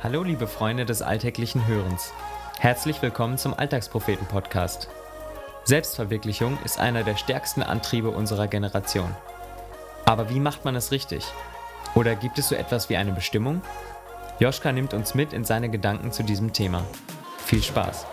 Hallo liebe Freunde des alltäglichen Hörens. Herzlich willkommen zum Alltagspropheten-Podcast. Selbstverwirklichung ist einer der stärksten Antriebe unserer Generation. Aber wie macht man es richtig? Oder gibt es so etwas wie eine Bestimmung? Joschka nimmt uns mit in seine Gedanken zu diesem Thema. Viel Spaß!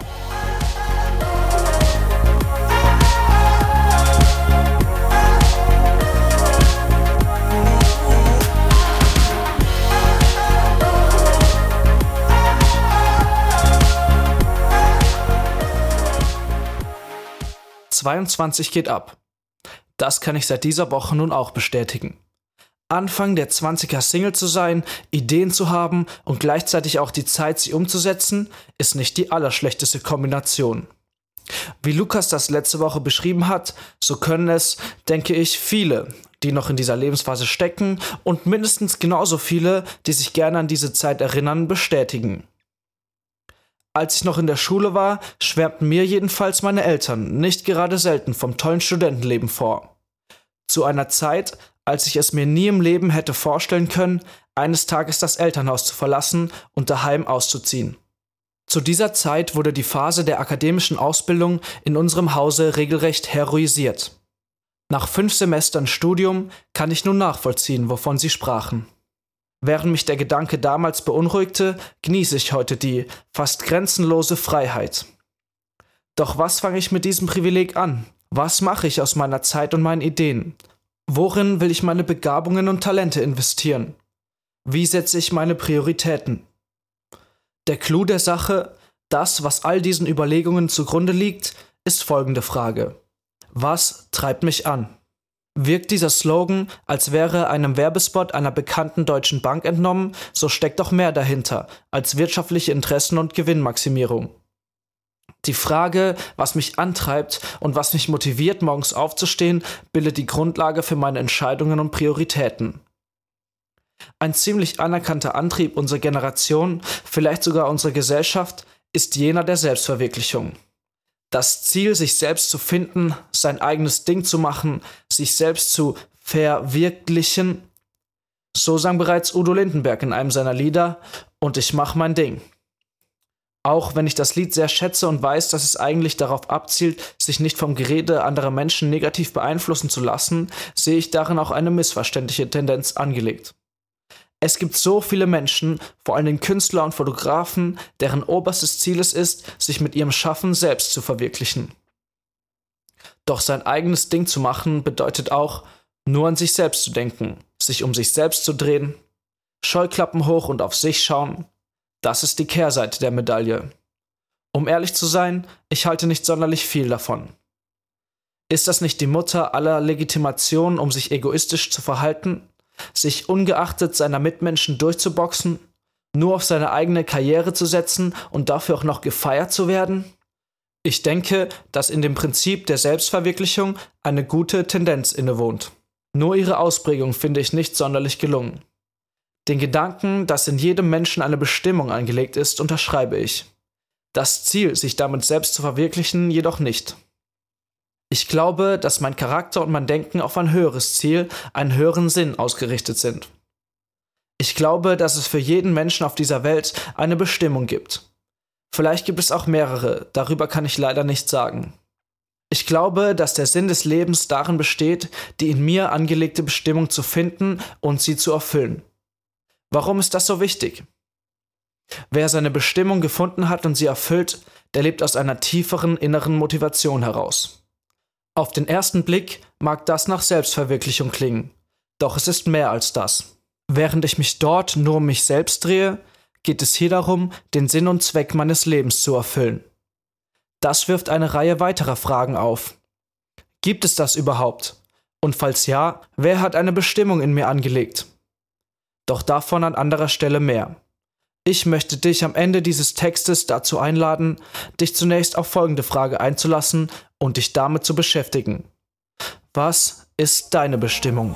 22 geht ab. Das kann ich seit dieser Woche nun auch bestätigen. Anfang der 20er Single zu sein, Ideen zu haben und gleichzeitig auch die Zeit, sie umzusetzen, ist nicht die allerschlechteste Kombination. Wie Lukas das letzte Woche beschrieben hat, so können es, denke ich, viele, die noch in dieser Lebensphase stecken und mindestens genauso viele, die sich gerne an diese Zeit erinnern, bestätigen. Als ich noch in der Schule war, schwärmten mir jedenfalls meine Eltern nicht gerade selten vom tollen Studentenleben vor. Zu einer Zeit, als ich es mir nie im Leben hätte vorstellen können, eines Tages das Elternhaus zu verlassen und daheim auszuziehen. Zu dieser Zeit wurde die Phase der akademischen Ausbildung in unserem Hause regelrecht heroisiert. Nach fünf Semestern Studium kann ich nun nachvollziehen, wovon sie sprachen. Während mich der Gedanke damals beunruhigte, genieße ich heute die fast grenzenlose Freiheit. Doch was fange ich mit diesem Privileg an? Was mache ich aus meiner Zeit und meinen Ideen? Worin will ich meine Begabungen und Talente investieren? Wie setze ich meine Prioritäten? Der Clou der Sache, das, was all diesen Überlegungen zugrunde liegt, ist folgende Frage. Was treibt mich an? Wirkt dieser Slogan, als wäre einem Werbespot einer bekannten deutschen Bank entnommen, so steckt doch mehr dahinter als wirtschaftliche Interessen und Gewinnmaximierung. Die Frage, was mich antreibt und was mich motiviert, morgens aufzustehen, bildet die Grundlage für meine Entscheidungen und Prioritäten. Ein ziemlich anerkannter Antrieb unserer Generation, vielleicht sogar unserer Gesellschaft, ist jener der Selbstverwirklichung. Das Ziel, sich selbst zu finden, sein eigenes Ding zu machen, sich selbst zu verwirklichen. So sang bereits Udo Lindenberg in einem seiner Lieder, und ich mach mein Ding. Auch wenn ich das Lied sehr schätze und weiß, dass es eigentlich darauf abzielt, sich nicht vom Gerede anderer Menschen negativ beeinflussen zu lassen, sehe ich darin auch eine missverständliche Tendenz angelegt. Es gibt so viele Menschen, vor allem Künstler und Fotografen, deren oberstes Ziel es ist, sich mit ihrem Schaffen selbst zu verwirklichen. Doch sein eigenes Ding zu machen bedeutet auch, nur an sich selbst zu denken, sich um sich selbst zu drehen, Scheuklappen hoch und auf sich schauen. Das ist die Kehrseite der Medaille. Um ehrlich zu sein, ich halte nicht sonderlich viel davon. Ist das nicht die Mutter aller Legitimation, um sich egoistisch zu verhalten? Sich ungeachtet seiner Mitmenschen durchzuboxen, nur auf seine eigene Karriere zu setzen und dafür auch noch gefeiert zu werden? Ich denke, dass in dem Prinzip der Selbstverwirklichung eine gute Tendenz innewohnt. Nur ihre Ausprägung finde ich nicht sonderlich gelungen. Den Gedanken, dass in jedem Menschen eine Bestimmung angelegt ist, unterschreibe ich. Das Ziel, sich damit selbst zu verwirklichen, jedoch nicht. Ich glaube, dass mein Charakter und mein Denken auf ein höheres Ziel, einen höheren Sinn ausgerichtet sind. Ich glaube, dass es für jeden Menschen auf dieser Welt eine Bestimmung gibt. Vielleicht gibt es auch mehrere, darüber kann ich leider nichts sagen. Ich glaube, dass der Sinn des Lebens darin besteht, die in mir angelegte Bestimmung zu finden und sie zu erfüllen. Warum ist das so wichtig? Wer seine Bestimmung gefunden hat und sie erfüllt, der lebt aus einer tieferen inneren Motivation heraus. Auf den ersten Blick mag das nach Selbstverwirklichung klingen, doch es ist mehr als das. Während ich mich dort nur um mich selbst drehe, geht es hier darum, den Sinn und Zweck meines Lebens zu erfüllen. Das wirft eine Reihe weiterer Fragen auf. Gibt es das überhaupt? Und falls ja, wer hat eine Bestimmung in mir angelegt? Doch davon an anderer Stelle mehr. Ich möchte dich am Ende dieses Textes dazu einladen, dich zunächst auf folgende Frage einzulassen und dich damit zu beschäftigen. Was ist deine Bestimmung?